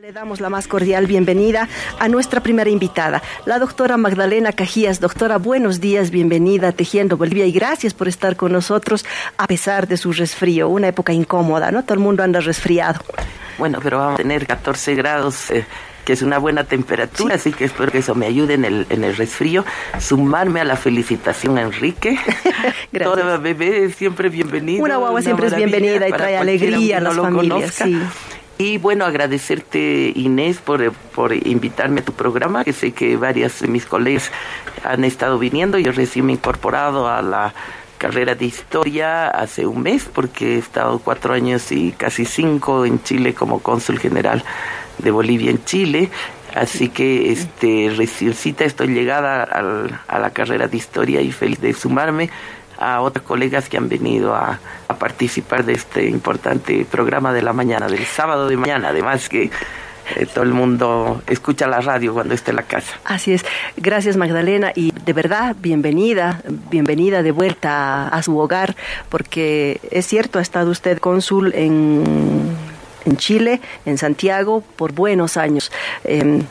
Le damos la más cordial bienvenida a nuestra primera invitada, la doctora Magdalena Cajías. Doctora, buenos días, bienvenida a Tejiendo Bolivia y gracias por estar con nosotros a pesar de su resfrío, una época incómoda, ¿no? Todo el mundo anda resfriado. Bueno, pero vamos a tener 14 grados. Eh, que es una buena temperatura, así que espero que eso me ayude en el, en el resfrío. Sumarme a la felicitación a Enrique. Toda bebé siempre bienvenida. Una guagua siempre es bienvenida y trae alegría a las familias. Sí. Y bueno, agradecerte Inés por, por invitarme a tu programa, que sé que varias de mis colegas han estado viniendo. Yo recién me he incorporado a la carrera de historia hace un mes porque he estado cuatro años y casi cinco en Chile como cónsul general de Bolivia en Chile. Así que este reciencita estoy llegada a la carrera de historia y feliz de sumarme a otros colegas que han venido a, participar de este importante programa de la mañana, del sábado de mañana, además que eh, todo el mundo escucha la radio cuando esté en la casa. Así es. Gracias Magdalena y de verdad bienvenida, bienvenida de vuelta a, su hogar porque es cierto, ha estado usted cónsul en, en Chile, en Santiago, por buenos años. Em,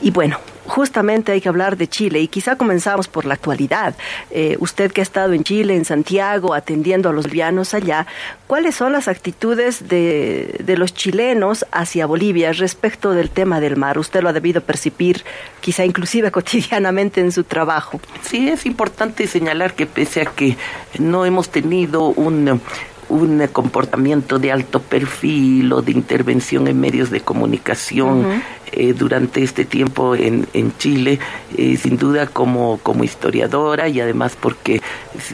y bueno, justamente hay que hablar de Chile y quizá comenzamos por la actualidad. Eh, usted que ha estado en Chile, en Santiago, atendiendo a los bolivianos allá, ¿cuáles son las actitudes de, de los chilenos hacia Bolivia respecto del tema del mar? Usted lo ha debido percibir quizá inclusive cotidianamente en su trabajo. Sí, es importante señalar que pese a que no hemos tenido un un comportamiento de alto perfil o de intervención en medios de comunicación eh, durante este tiempo en, en Chile, eh, sin duda como, como historiadora y además porque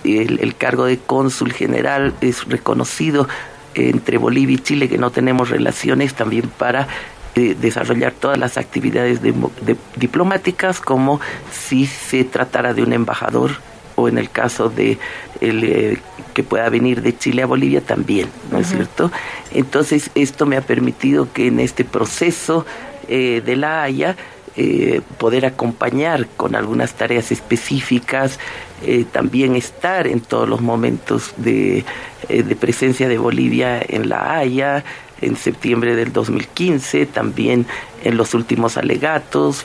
el, cargo de cónsul general es reconocido entre Bolivia y Chile, que no tenemos relaciones también para eh, desarrollar todas las actividades diplomáticas como si se tratara de un embajador o en el caso de el, eh, que pueda venir de Chile a Bolivia también, ¿no es cierto? Entonces esto me ha permitido que en este proceso eh, de la Haya eh, poder acompañar con algunas tareas específicas, también estar en todos los momentos de, de presencia de Bolivia en La Haya, en septiembre del 2015, también en los últimos alegatos,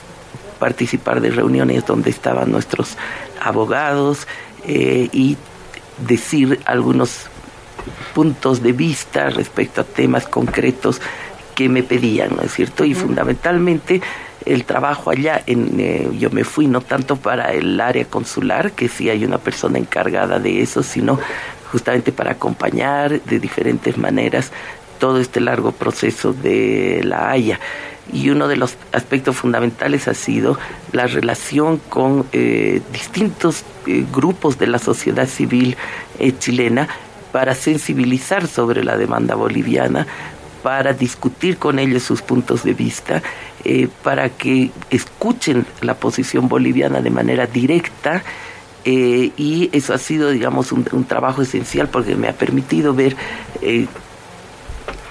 participar de reuniones donde estaban nuestros abogados eh, y decir algunos puntos de vista respecto a temas concretos que me pedían, ¿no es cierto? Y fundamentalmente el trabajo allá, en, eh, yo me fui no tanto para el área consular, que sí hay una persona encargada de eso, sino justamente para acompañar de diferentes maneras todo este largo proceso de la Haya y uno de los aspectos fundamentales ha sido la relación con eh, distintos eh, grupos de la sociedad civil eh, chilena para sensibilizar sobre la demanda boliviana, para discutir con ellos sus puntos de vista, para que escuchen la posición boliviana de manera directa. y eso ha sido, digamos, un, un, trabajo esencial porque me ha permitido ver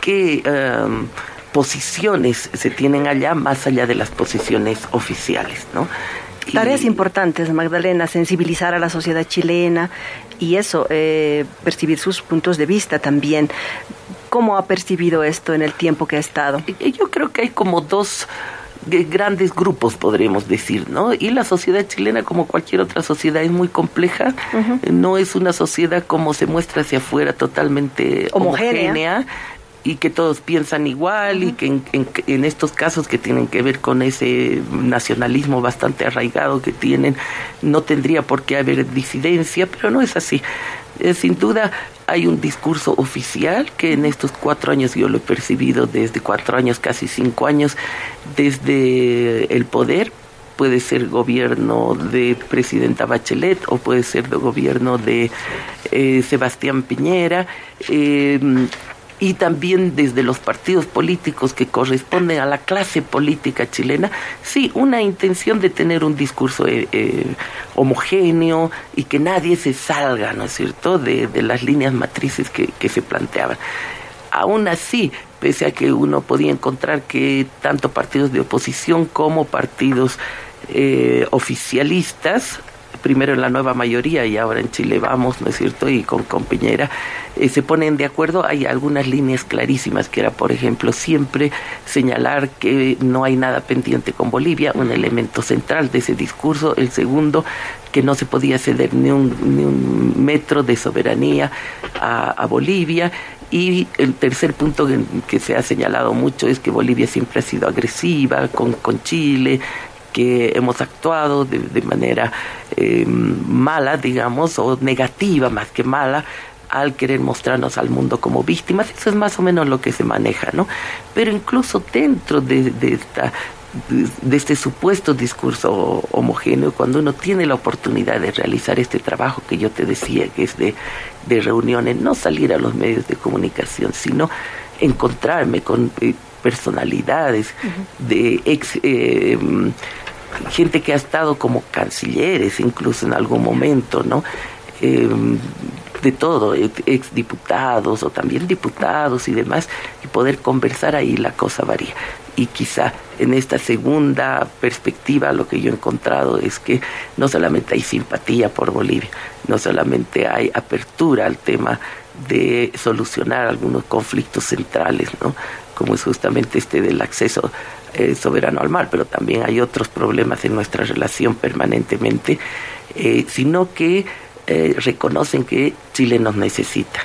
que posiciones se tienen allá más allá de las posiciones oficiales, ¿no? Tareas importantes, Magdalena, sensibilizar a la sociedad chilena y eso, eh, percibir sus puntos de vista también. ¿Cómo ha percibido esto en el tiempo que ha estado? Yo creo que hay como dos grandes grupos, podríamos decir, ¿no? Y la sociedad chilena, como cualquier otra sociedad, es muy compleja. No es una sociedad como se muestra hacia afuera totalmente homogénea y que todos piensan igual y que en, en, estos casos que tienen que ver con ese nacionalismo bastante arraigado que tienen, no tendría por qué haber disidencia, pero no es así. Eh, sin duda hay un discurso oficial que en estos cuatro años yo lo he percibido desde cuatro años, casi cinco años, desde el poder, puede ser gobierno de presidenta Bachelet o puede ser de gobierno de eh, Sebastián Piñera. Eh, y también desde los partidos políticos que corresponden a la clase política chilena, sí, una intención de tener un discurso eh, eh, homogéneo y que nadie se salga, ¿no es cierto?, de, las líneas matrices que, se planteaban. Aún así, pese a que uno podía encontrar que tanto partidos de oposición como partidos eh, oficialistas primero en la nueva mayoría y ahora en Chile Vamos, ¿no es cierto? Y con, con Piñera, eh, se ponen de acuerdo. Hay algunas líneas clarísimas, que era, por ejemplo, siempre señalar que no hay nada pendiente con Bolivia, un elemento central de ese discurso. El segundo, que no se podía ceder ni un, ni un metro de soberanía a, Bolivia y el tercer punto que, se ha señalado mucho es que Bolivia siempre ha sido agresiva con, con Chile, que hemos actuado de, de manera eh, mala, digamos, o negativa más que mala, al querer mostrarnos al mundo como víctimas. Eso es más o menos lo que se maneja, ¿no? Pero incluso dentro de, esta de este supuesto discurso homogéneo, cuando uno tiene la oportunidad de realizar este trabajo que yo te decía, que es de, de reuniones, no salir a los medios de comunicación, sino encontrarme con personalidades de ex... Eh, gente que ha estado como cancilleres incluso en algún momento, ¿no? Eh, de todo, exdiputados o también diputados y demás, y poder conversar ahí la cosa varía. Y quizá en esta segunda perspectiva lo que yo he encontrado es que no solamente hay simpatía por Bolivia, no solamente hay apertura al tema de solucionar algunos conflictos centrales, ¿no? Como es justamente este del acceso eh, soberano al mar, pero también hay otros problemas en nuestra relación permanentemente, eh, sino que eh, reconocen que Chile nos necesita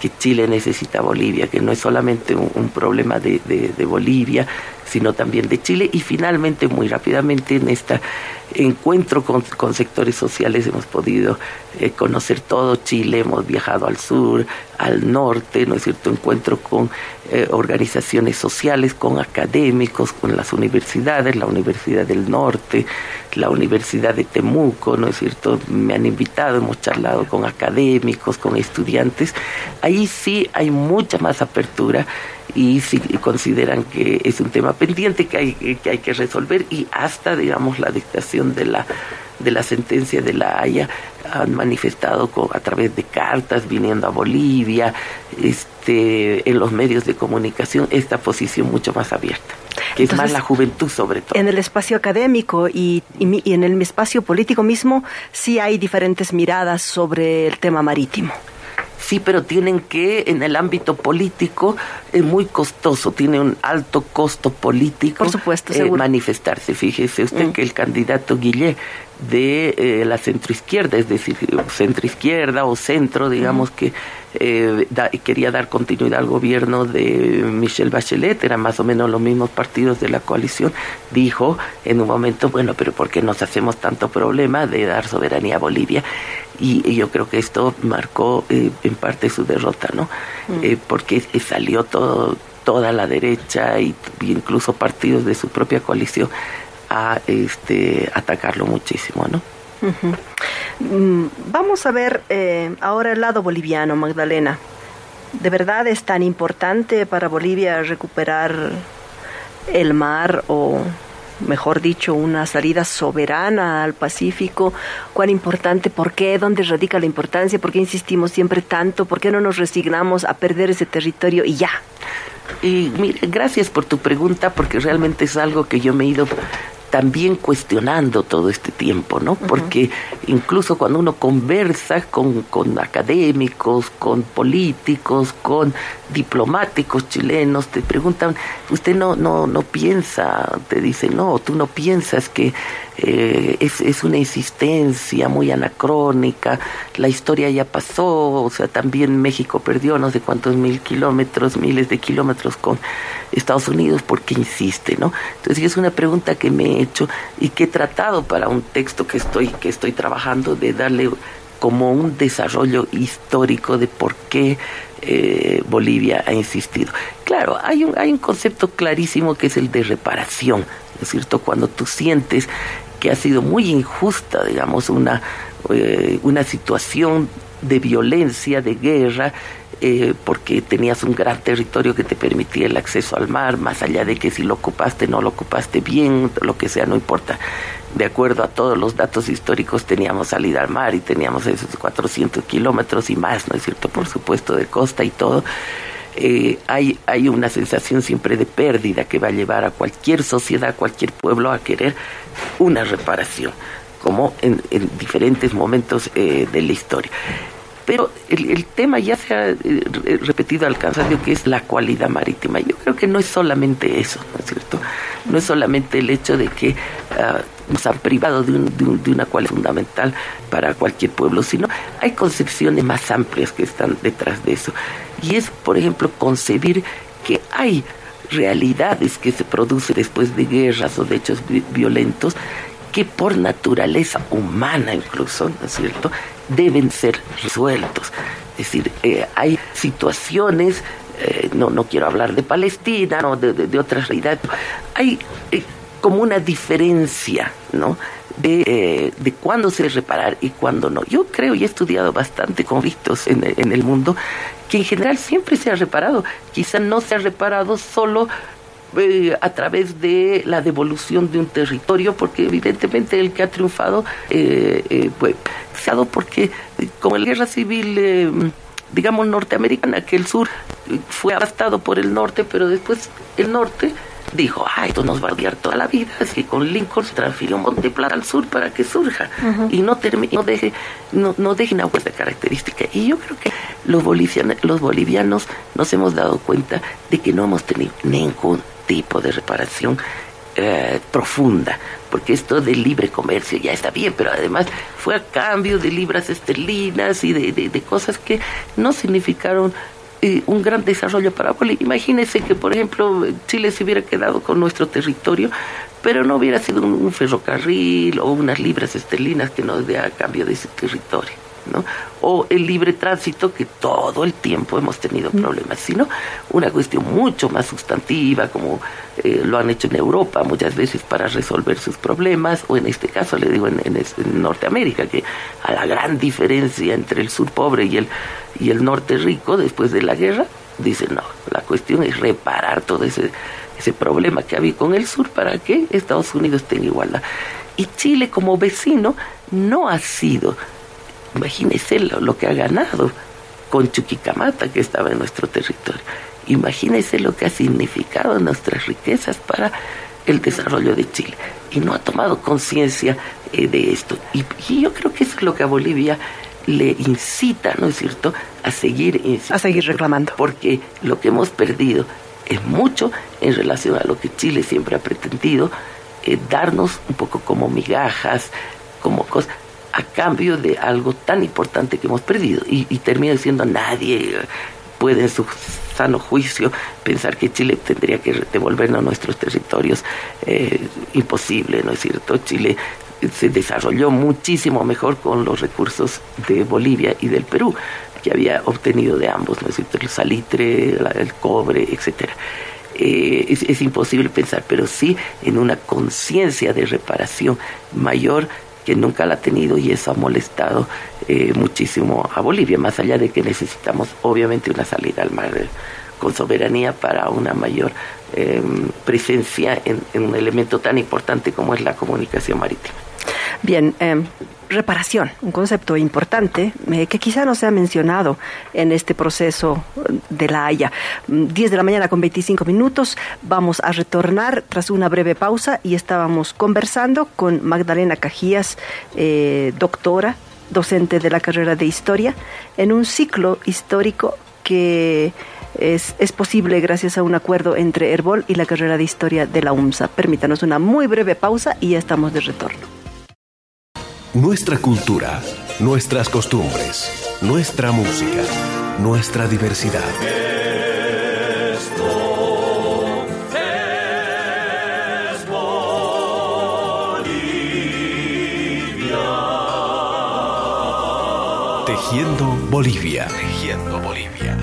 que Chile necesita Bolivia, que no es solamente un, problema de, Bolivia, sino también de Chile. Y finalmente, muy rápidamente, en este encuentro con, con sectores sociales hemos podido eh, conocer todo Chile, hemos viajado al sur, al norte, ¿no es cierto? Encuentro con eh, organizaciones sociales, con académicos, con las universidades, la Universidad del Norte, la Universidad de Temuco, ¿no es cierto? Me han invitado, hemos charlado con académicos, con estudiantes. Ahí sí hay mucha más apertura y si consideran que es un tema pendiente que hay que, hay que resolver y hasta, digamos, la dictación de la de la sentencia de la Haya han manifestado a través de cartas viniendo a Bolivia, este, en los medios de comunicación, esta posición mucho más abierta, que es más la juventud sobre todo. En el espacio académico y, y en el espacio político mismo sí hay diferentes miradas sobre el tema marítimo sí, pero tienen que, en el ámbito político, es muy costoso, tiene un alto costo político Por supuesto, eh, manifestarse. Fíjese usted mm. que el candidato Guillé de eh, la centroizquierda, es decir, centroizquierda o centro, digamos que eh, quería dar continuidad al gobierno de Michelle Bachelet, eran más o menos los mismos partidos de la coalición, dijo en un momento, bueno, pero ¿por qué nos hacemos tanto problema de dar soberanía a Bolivia? Y, yo creo que esto marcó eh, en parte su derrota, ¿no? Mm. Eh, porque salió todo, toda la derecha e incluso partidos de su propia coalición a este, atacarlo muchísimo, ¿no? Mm, vamos a ver eh, ahora el lado boliviano, Magdalena. ¿De verdad es tan importante para Bolivia recuperar el mar o, mejor dicho, una salida soberana al Pacífico? ¿Cuán importante? ¿Por qué? ¿Dónde radica la importancia? ¿Por qué insistimos siempre tanto? ¿Por qué no nos resignamos a perder ese territorio y ya? Y gracias por tu pregunta porque realmente es algo que yo me he ido también cuestionando todo este tiempo, ¿no? Porque incluso cuando uno conversa con, con académicos, con políticos, con diplomáticos chilenos, te preguntan, usted no, no, no piensa, te dicen, no, tú no piensas que eh, es, es una insistencia muy anacrónica, la historia ya pasó, o sea, también México perdió no sé cuántos mil kilómetros, miles de kilómetros con Estados Unidos, ¿por qué insiste, no? Entonces es una pregunta que me y que he tratado para un texto que estoy, que estoy trabajando de darle como un desarrollo histórico de por qué eh, Bolivia ha insistido. Claro, hay un, hay un concepto clarísimo que es el de reparación, ¿no es cierto? Cuando tú sientes que ha sido muy injusta, digamos, una, eh, una situación de violencia, de guerra, eh, porque tenías un gran territorio que te permitía el acceso al mar, más allá de que si lo ocupaste, no lo ocupaste bien, lo que sea, no importa. De acuerdo a todos los datos históricos, teníamos salida al mar y teníamos esos 400 kilómetros y más, ¿no es cierto? Por supuesto, de costa y todo. Eh, hay, hay una sensación siempre de pérdida que va a llevar a cualquier sociedad, a cualquier pueblo a querer una reparación como en, diferentes momentos eh, de la historia. Pero el, tema ya se ha eh, repetido al cansancio, que es la cualidad marítima. Yo creo que no es solamente eso, ¿no es cierto? No es solamente el hecho de que ah, nos han privado de, de, una cualidad fundamental para cualquier pueblo, sino hay concepciones más amplias que están detrás de eso. Y es, por ejemplo, concebir que hay realidades que se producen después de guerras o de hechos violentos que por naturaleza humana incluso, ¿no es cierto?, deben ser resueltos. Es decir, eh, hay situaciones, eh, no, no quiero hablar de Palestina, no, de, de, otras realidades, hay eh, como una diferencia, ¿no? De, de cuándo se debe reparar y cuándo no. Yo creo y he estudiado bastante conflictos en, en el mundo que en general siempre se ha reparado. Quizá no se ha reparado solo eh, a través de la devolución de un territorio, porque evidentemente el que ha triunfado, eh, eh, pues, se ha dado porque como la guerra civil, digamos, norteamericana, que el sur fue abastado por el norte, pero después el norte dijo, ah, esto nos va a odiar toda la vida, así que con Lincoln se transfirió un monte de plata al sur para que surja y no, termine, no deje no, no deje una huella característica. Y yo creo que los bolivianos, los bolivianos nos hemos dado cuenta de que no hemos tenido ningún tipo de reparación eh, profunda, porque esto del libre comercio ya está bien, pero además fue a cambio de libras esterlinas y de, cosas que no significaron eh, un gran desarrollo para Bolivia. Imagínense que, por ejemplo, Chile se hubiera quedado con nuestro territorio, pero no hubiera sido un, ferrocarril o unas libras esterlinas que nos dé a cambio de ese territorio. ¿No? o el libre tránsito que todo el tiempo hemos tenido problemas, sino una cuestión mucho más sustantiva como eh, lo han hecho en Europa muchas veces para resolver sus problemas o en este caso le digo en, Norteamérica que a la gran diferencia entre el sur pobre y el, y el norte rico después de la guerra dicen no, la cuestión es reparar todo ese, ese problema que había con el sur para que Estados Unidos tenga igualdad. Y Chile como vecino no ha sido Imagínese lo, que ha ganado con Chuquicamata, que estaba en nuestro territorio. Imagínese lo que ha significado nuestras riquezas para el desarrollo de Chile. Y no ha tomado conciencia eh, de esto. Y, yo creo que eso es lo que a Bolivia le incita, ¿no es cierto?, a seguir A seguir reclamando. Porque lo que hemos perdido es mucho en relación a lo que Chile siempre ha pretendido, eh, darnos un poco como migajas, como cosas a cambio de algo tan importante que hemos perdido. Y, termina diciendo nadie puede en su sano juicio pensar que Chile tendría que devolvernos nuestros territorios. Eh, imposible, ¿no es cierto? Chile se desarrolló muchísimo mejor con los recursos de Bolivia y del Perú, que había obtenido de ambos, ¿no es cierto? El salitre, el cobre, etcétera. Eh, es, imposible pensar, pero sí en una conciencia de reparación mayor que nunca la ha tenido y eso ha molestado eh, muchísimo a Bolivia, más allá de que necesitamos obviamente una salida al mar eh, con soberanía para una mayor em, presencia en, un elemento tan importante como es la comunicación marítima. Bien, em, reparación, un concepto importante eh, que quizá no se ha mencionado en este proceso de la Haya. 10 de la mañana con 25 minutos, vamos a retornar tras una breve pausa y estábamos conversando con Magdalena Cajías, eh, doctora, docente de la carrera de historia, en un ciclo histórico que es, es, posible gracias a un acuerdo entre Herbol y la carrera de historia de la UMSA. Permítanos una muy breve pausa y ya estamos de retorno nuestra cultura, nuestras costumbres, nuestra música, nuestra diversidad. Tejiendo Bolivia. Tejiendo Bolivia.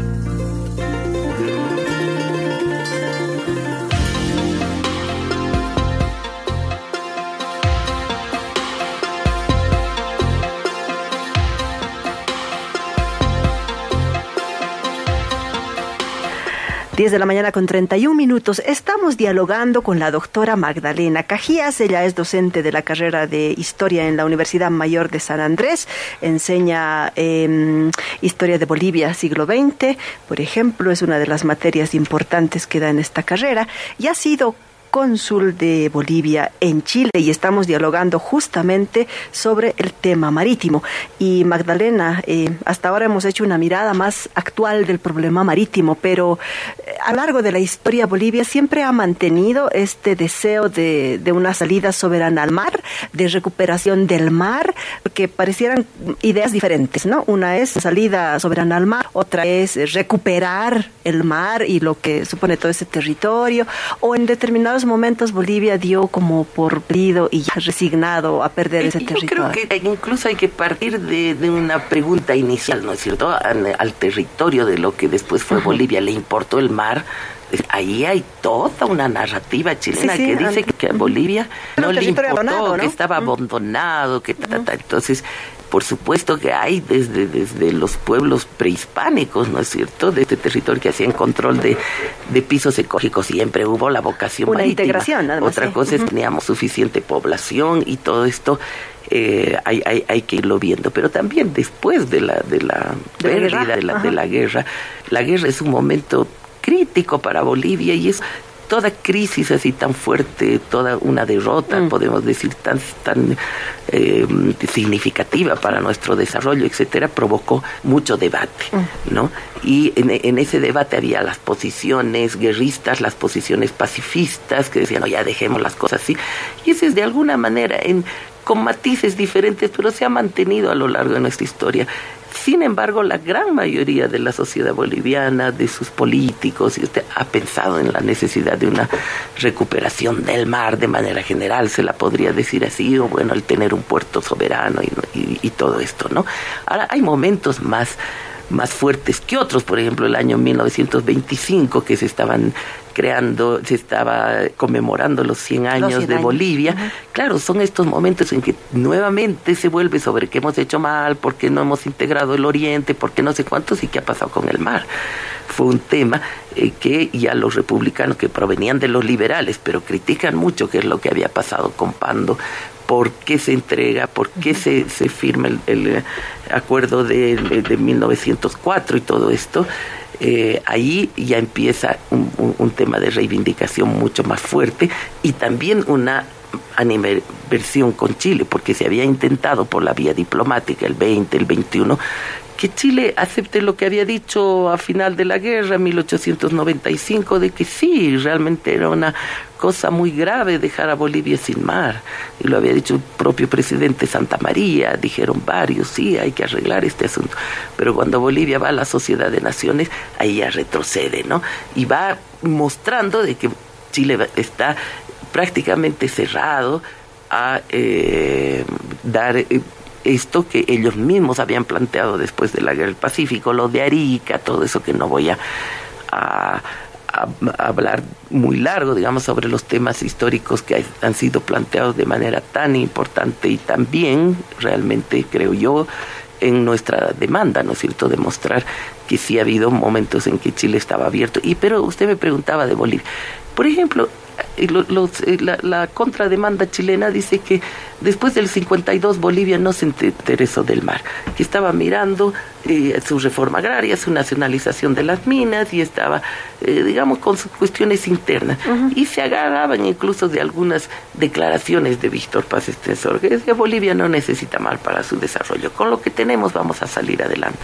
10 de la mañana con 31 minutos. Estamos dialogando con la doctora Magdalena Cajías. Ella es docente de la carrera de Historia en la Universidad Mayor de San Andrés. Enseña em, Historia de Bolivia, siglo XX. Por ejemplo, es una de las materias importantes que da en esta carrera. Y ha sido cónsul de Bolivia en Chile y estamos dialogando justamente sobre el tema marítimo. Y Magdalena, eh, hasta ahora hemos hecho una mirada más actual del problema marítimo, pero eh, a lo largo de la historia Bolivia siempre ha mantenido este deseo de, de una salida soberana al mar, de recuperación del mar, que parecieran ideas diferentes, ¿no? Una es salida soberana al mar, otra es recuperar el mar y lo que supone todo ese territorio, o en determinados momentos Bolivia dio como por perdido y ya resignado a perder ese territorio. Yo creo que incluso hay que partir de, una pregunta inicial, ¿no es cierto? Al, territorio de lo que después fue Bolivia, ¿le importó el mar? Ahí hay toda una narrativa chilena que dice que a Bolivia no le importó, que estaba abandonado, que entonces por supuesto que hay desde, desde los pueblos prehispánicos, ¿no es cierto?, de este territorio que hacían control de, de pisos ecológicos, siempre hubo la vocación Una integración, Otra cosa es que teníamos suficiente población y todo esto eh, hay, hay, hay, que irlo viendo. Pero también después de la, de la pérdida de la, de la guerra, la guerra es un momento crítico para Bolivia y es toda crisis así tan fuerte, toda una derrota, mm. podemos decir, tan, tan eh, significativa para nuestro desarrollo, etcétera, provocó mucho debate, mm. ¿no? Y en, ese debate había las posiciones guerristas, las posiciones pacifistas, que decían, no, ya dejemos las cosas así. Y ese es de alguna manera, en, con matices diferentes, pero se ha mantenido a lo largo de nuestra historia. Sin embargo, la gran mayoría de la sociedad boliviana, de sus políticos, y usted ha pensado en la necesidad de una recuperación del mar de manera general, se la podría decir así, o bueno, el tener un puerto soberano y, y todo esto, ¿no? Ahora, hay momentos más más fuertes que otros, por ejemplo, el año 1925 que se estaban creando, se estaba conmemorando los 100 años de Bolivia. Claro, son estos momentos en que nuevamente se vuelve sobre qué hemos hecho mal, por qué no hemos integrado el Oriente, por qué no sé cuántos y qué ha pasado con el mar. Fue un tema eh, que ya los republicanos que provenían de los liberales, pero critican mucho qué es lo que había pasado con Pando, por qué se entrega, por qué se, se firma el, eh, acuerdo de, de, 1904 y todo esto, eh, ahí ya empieza un, tema de reivindicación mucho más fuerte y también una animación con Chile, porque se había intentado por la vía diplomática el 20, el 21, que Chile acepte lo que había dicho a final de la guerra, 1895, de que sí, realmente era una cosa muy grave dejar a Bolivia sin mar. Y lo había dicho el propio presidente Santa María, dijeron varios, sí, hay que arreglar este asunto. Pero cuando Bolivia va a la Sociedad de Naciones, ahí ya retrocede, ¿no? Y va mostrando de que Chile está prácticamente cerrado a eh, dar... Eh, esto que ellos mismos habían planteado después de la guerra del Pacífico, lo de Arica, todo eso que no voy a, a, hablar muy largo, digamos, sobre los temas históricos que han sido planteados de manera tan importante y también, realmente, creo yo, en nuestra demanda, ¿no es cierto?, demostrar que sí ha habido momentos en que Chile estaba abierto. Y pero usted me preguntaba de Bolivia. Por ejemplo, los, eh, la, la, contrademanda chilena dice que después del 52 Bolivia no se interesó del mar, que estaba mirando eh, su reforma agraria, su nacionalización de las minas y estaba, eh, digamos, con sus cuestiones internas. Y se agarraban incluso de algunas declaraciones de Víctor Paz Estensor, que decía Bolivia no necesita mar para su desarrollo, con lo que tenemos vamos a salir adelante.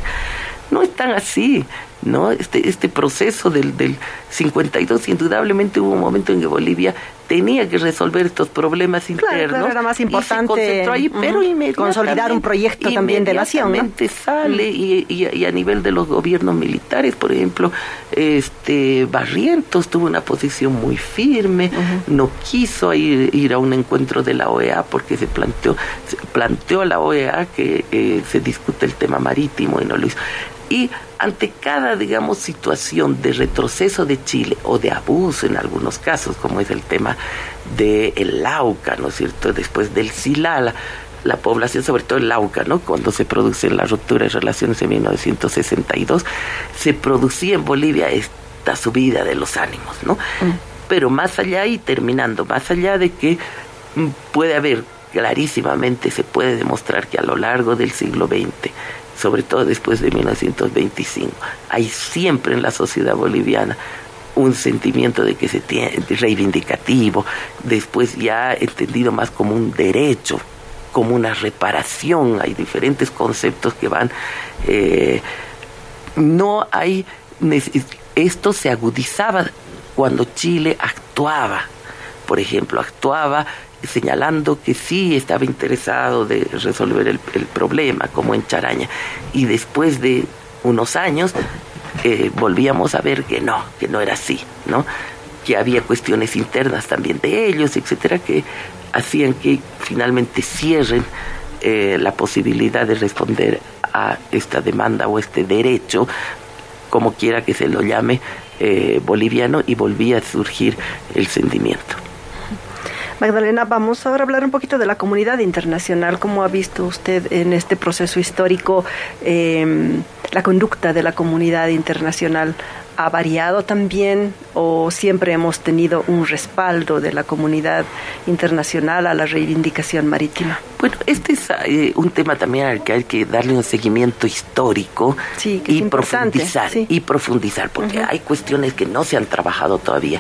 No es tan así. ¿No? Este, este proceso del, del 52, indudablemente hubo un momento en que Bolivia tenía que resolver estos problemas internos. Claro, era más importante ahí, pero consolidar un proyecto también de nación. ¿no? sale y, y, a nivel de los gobiernos militares, por ejemplo, este Barrientos tuvo una posición muy firme, no quiso ir, ir, a un encuentro de la OEA porque se planteó, se planteó a la OEA que eh, se discute el tema marítimo y no lo hizo. Y ante cada, digamos, situación de retroceso de Chile o de abuso en algunos casos, como es el tema del el Lauca, ¿no es cierto?, después del Silala, la población, sobre todo el Lauca, ¿no? Cuando se produce la ruptura de relaciones en 1962, se producía en Bolivia esta subida de los ánimos, ¿no? Mm. Pero más allá y terminando, más allá de que puede haber clarísimamente, se puede demostrar que a lo largo del siglo XX sobre todo después de 1925. Hay siempre en la sociedad boliviana un sentimiento de que se tiene reivindicativo, después ya entendido más como un derecho, como una reparación, hay diferentes conceptos que van, eh, no hay, esto se agudizaba cuando Chile actuaba, por ejemplo, actuaba señalando que sí estaba interesado de resolver el, problema, como en Charaña, y después de unos años eh, volvíamos a ver que no, que no era así, ¿no? que había cuestiones internas también de ellos, etcétera, que hacían que finalmente cierren eh, la posibilidad de responder a esta demanda o este derecho, como quiera que se lo llame, eh, boliviano, y volvía a surgir el sentimiento. Magdalena, vamos ahora a hablar un poquito de la comunidad internacional. ¿Cómo ha visto usted en este proceso histórico em, la conducta de la comunidad internacional? ¿Ha variado también o siempre hemos tenido un respaldo de la comunidad internacional a la reivindicación marítima? Bueno, este es eh, un tema también al que hay que darle un seguimiento histórico y, profundizar, y profundizar, porque hay cuestiones que no se han trabajado todavía.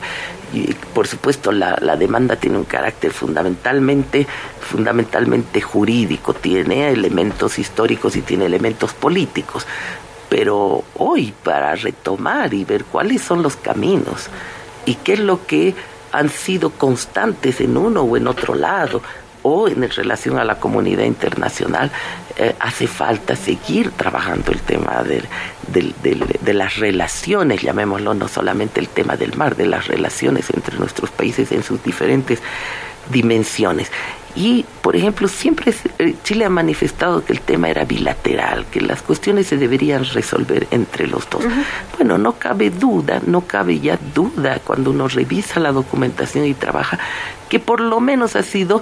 Y, por supuesto, la, la demanda tiene un carácter fundamentalmente, fundamentalmente jurídico, tiene elementos históricos y tiene elementos políticos pero hoy para retomar y ver cuáles son los caminos y qué es lo que han sido constantes en uno o en otro lado o en relación a la comunidad internacional, eh, hace falta seguir trabajando el tema de, de las relaciones, llamémoslo, no solamente el tema del mar, de las relaciones entre nuestros países en sus diferentes dimensiones. Y, por ejemplo, siempre eh, Chile ha manifestado que el tema era bilateral, que las cuestiones se deberían resolver entre los dos. Bueno, no cabe duda, no cabe ya duda cuando uno revisa la documentación y trabaja, que por lo menos ha sido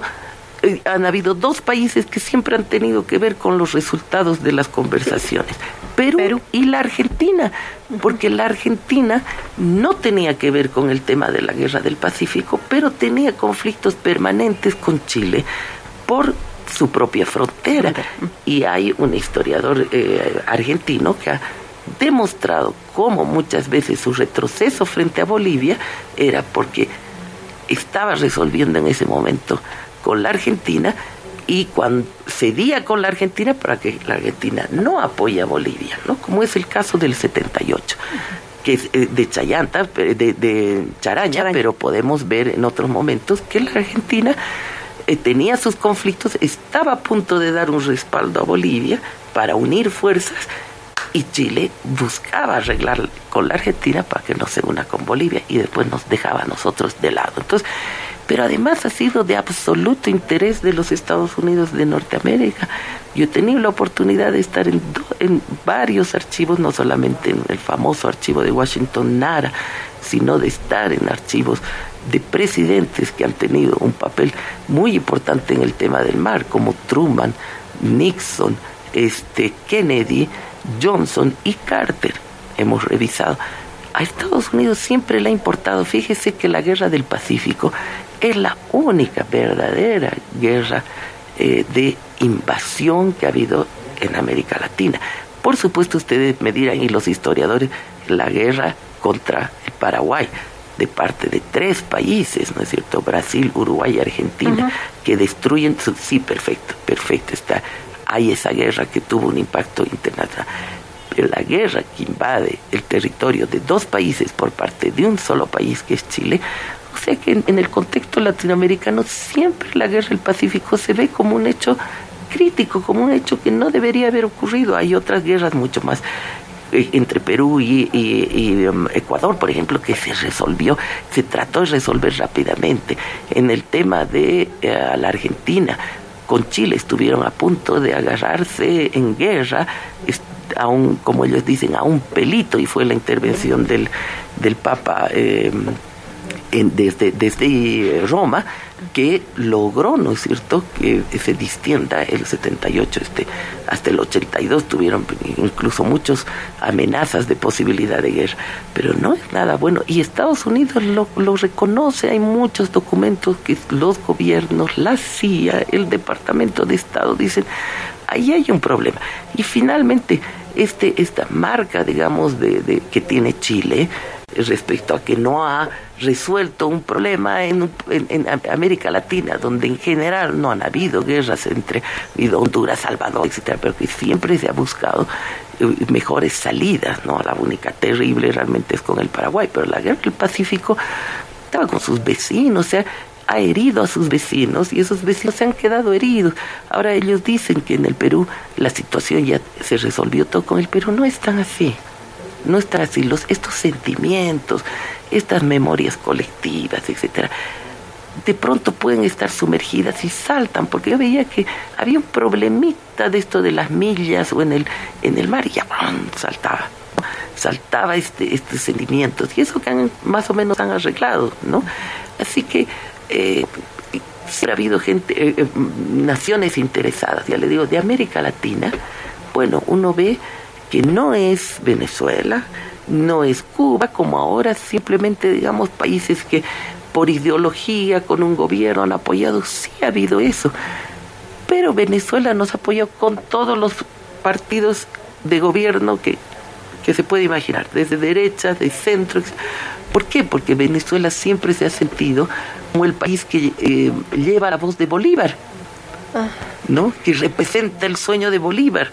eh, han habido dos países que siempre han tenido que ver con los resultados de las conversaciones, Perú, y la Argentina, porque la Argentina no tenía que ver con el tema de la guerra del Pacífico, pero tenía conflictos permanentes con Chile por su propia frontera. Y hay un historiador eh, argentino que ha demostrado cómo muchas veces su retroceso frente a Bolivia era porque estaba resolviendo en ese momento con la Argentina y cuando cedía con la Argentina para que la Argentina no apoye a Bolivia, ¿no? Como es el caso del 78 que es eh, de Chayanta, de, de Charaña, pero podemos ver en otros momentos que la Argentina eh, tenía sus conflictos, estaba a punto de dar un respaldo a Bolivia para unir fuerzas y Chile buscaba arreglar con la Argentina para que no se una con Bolivia y después nos dejaba a nosotros de lado. Entonces, pero además ha sido de absoluto interés de los Estados Unidos de Norteamérica. Yo he tenido la oportunidad de estar en, en varios archivos, no solamente en el famoso archivo de Washington Nara, sino de estar en archivos de presidentes que han tenido un papel muy importante en el tema del mar, como Truman, Nixon, este, Kennedy, Johnson y Carter. Hemos revisado. A Estados Unidos siempre le ha importado, fíjese que la guerra del Pacífico es la única verdadera guerra eh, de invasión que ha habido en América Latina. Por supuesto, ustedes me dirán, y los historiadores, la guerra contra el Paraguay, de parte de tres países, ¿no es cierto? Brasil, Uruguay y Argentina, que destruyen su... Sí, perfecto, perfecto, está. Hay esa guerra que tuvo un impacto internacional. Pero la guerra que invade el territorio de dos países por parte de un solo país, que es Chile, o sea que en, el contexto latinoamericano siempre la guerra del Pacífico se ve como un hecho crítico, como un hecho que no debería haber ocurrido. Hay otras guerras mucho más eh, entre Perú y, um, Ecuador, por ejemplo, que se resolvió, se trató de resolver rápidamente. En el tema de eh, la Argentina, con Chile estuvieron a punto de agarrarse en guerra, a como ellos dicen, a un pelito, y fue la intervención del, del Papa. Eh, desde, desde Roma que logró, ¿no es cierto?, que se distienda el 78, este, hasta el 82 tuvieron incluso muchas amenazas de posibilidad de guerra, pero no es nada bueno. Y Estados Unidos lo, lo reconoce, hay muchos documentos que los gobiernos, la CIA, el Departamento de Estado dicen, ahí hay un problema. Y finalmente, este, esta marca, digamos, de, de que tiene Chile, respecto a que no ha resuelto un problema en, América Latina, donde en general no han habido guerras entre Honduras, Salvador, etcétera, pero que siempre se ha buscado eh, mejores salidas, ¿no? La única terrible realmente es con el Paraguay, pero la guerra del Pacífico estaba con sus vecinos, o sea, ha herido a sus vecinos y esos vecinos se han quedado heridos. Ahora ellos dicen que en el Perú la situación ya se resolvió todo con el Perú, no es tan así así. Los, estos sentimientos, estas memorias colectivas, etcétera, de pronto pueden estar sumergidas y saltan, porque yo veía que había un problemita de esto de las millas o en el, en el mar y ya saltaba, saltaba este, estos sentimientos y eso que han, más o menos han arreglado, ¿no? Así que eh, ha habido gente, eh, eh, naciones interesadas, ya le digo, de América Latina, bueno, uno ve que no es Venezuela, no es Cuba, como ahora simplemente digamos países que por ideología con un gobierno han apoyado, sí ha habido eso, pero Venezuela nos apoyó con todos los partidos de gobierno que, que se puede imaginar, desde derecha, de centro. ¿Por qué? Porque Venezuela siempre se ha sentido como el país que eh, lleva la voz de Bolívar, ah. ¿no? que representa el sueño de Bolívar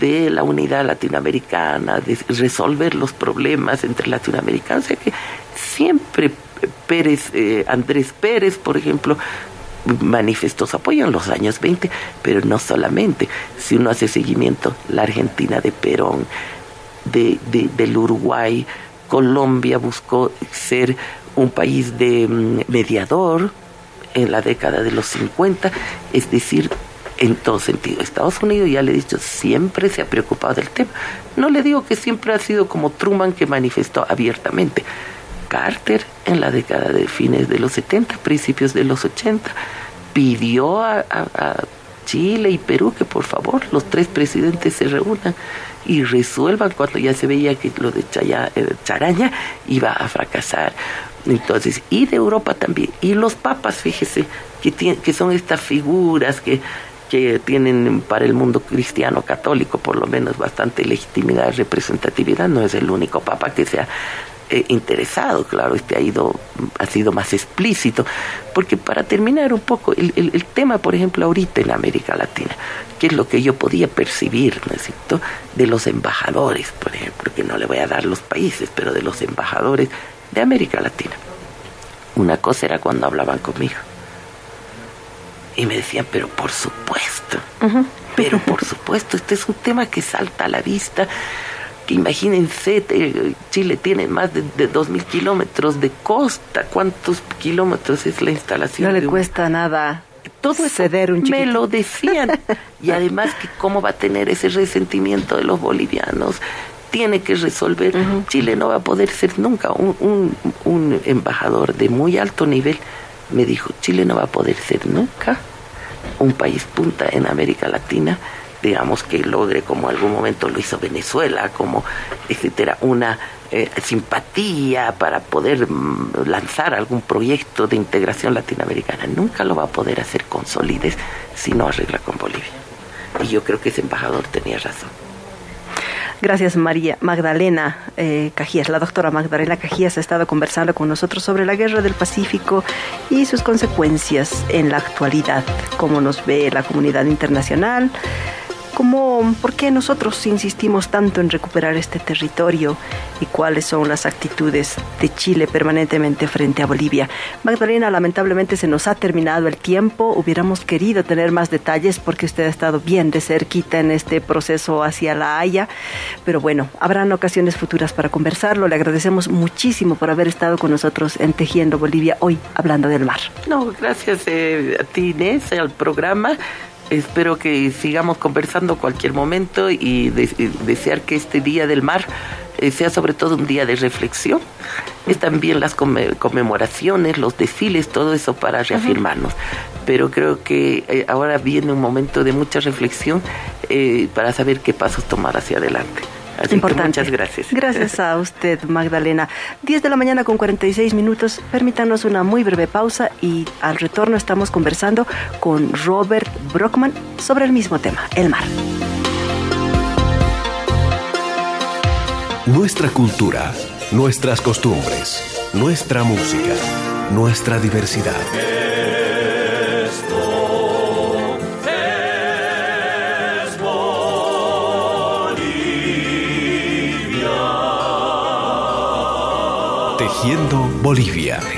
de la unidad latinoamericana, de resolver los problemas entre latinoamericanos. O sea que siempre Pérez, eh, Andrés Pérez, por ejemplo, manifestó su apoyo en los años 20, pero no solamente. Si uno hace seguimiento, la Argentina de Perón, de, del Uruguay, Colombia buscó ser un país de mm, mediador en la década de los 50, es decir, en todo sentido. Estados Unidos, ya le he dicho, siempre se ha preocupado del tema. No le digo que siempre ha sido como Truman que manifestó abiertamente. Carter, en la década de fines de los 70, principios de los 80, pidió a, Chile y Perú que por favor los tres presidentes se reúnan y resuelvan cuando ya se veía que lo de eh, Charaña iba a fracasar. Entonces, y de Europa también. Y los papas, fíjese, que, que son estas figuras que que tienen para el mundo cristiano católico por lo menos bastante legitimidad y representatividad, no es el único papa que se eh, interesado, claro, este ha ido, ha sido más explícito, porque para terminar un poco, el, el, tema, por ejemplo, ahorita en América Latina, que es lo que yo podía percibir, ¿no es cierto?, de los embajadores, por ejemplo, que no le voy a dar los países, pero de los embajadores de América Latina. Una cosa era cuando hablaban conmigo y me decían, pero por supuesto, pero por supuesto, este es un tema que salta a la vista. Que imagínense, Chile tiene más de, dos mil kilómetros de costa. ¿Cuántos kilómetros es la instalación? No le cuesta nada todo ceder un Me lo decían. y además, que ¿cómo va a tener ese resentimiento de los bolivianos? Tiene que resolver. Chile no va a poder ser nunca un, un, un embajador de muy alto nivel me dijo, Chile no va a poder ser nunca un país punta en América Latina, digamos que logre como algún momento lo hizo Venezuela, como etcétera, una eh, simpatía para poder mm, lanzar algún proyecto de integración latinoamericana. Nunca lo va a poder hacer con solidez si no arregla con Bolivia. Y yo creo que ese embajador tenía razón. Gracias, María Magdalena eh, Cajías. La doctora Magdalena Cajías ha estado conversando con nosotros sobre la guerra del Pacífico y sus consecuencias en la actualidad, cómo nos ve la comunidad internacional ¿Cómo, ¿Por qué nosotros insistimos tanto en recuperar este territorio y cuáles son las actitudes de Chile permanentemente frente a Bolivia? Magdalena, lamentablemente se nos ha terminado el tiempo. Hubiéramos querido tener más detalles porque usted ha estado bien de cerquita en este proceso hacia la Haya. Pero bueno, habrán ocasiones futuras para conversarlo. Le agradecemos muchísimo por haber estado con nosotros en Tejiendo Bolivia hoy hablando del mar. No, gracias eh, a ti, Inés, al programa espero que sigamos conversando cualquier momento y desear que este Día del Mar eh, sea sobre todo un día de reflexión. Es también las conmemoraciones, los desfiles, todo eso para reafirmarnos. Pero creo que eh, ahora viene un momento de mucha reflexión eh, para saber qué pasos tomar hacia adelante. Importante. muchas gracias. Gracias a usted, Magdalena. 10 de la mañana con 46 minutos. Permítanos una muy breve pausa y al retorno estamos conversando con Robert Brockman sobre el mismo tema, el mar. Nuestra cultura nuestras costumbres, nuestra música, nuestra diversidad. Tejiendo Bolivia.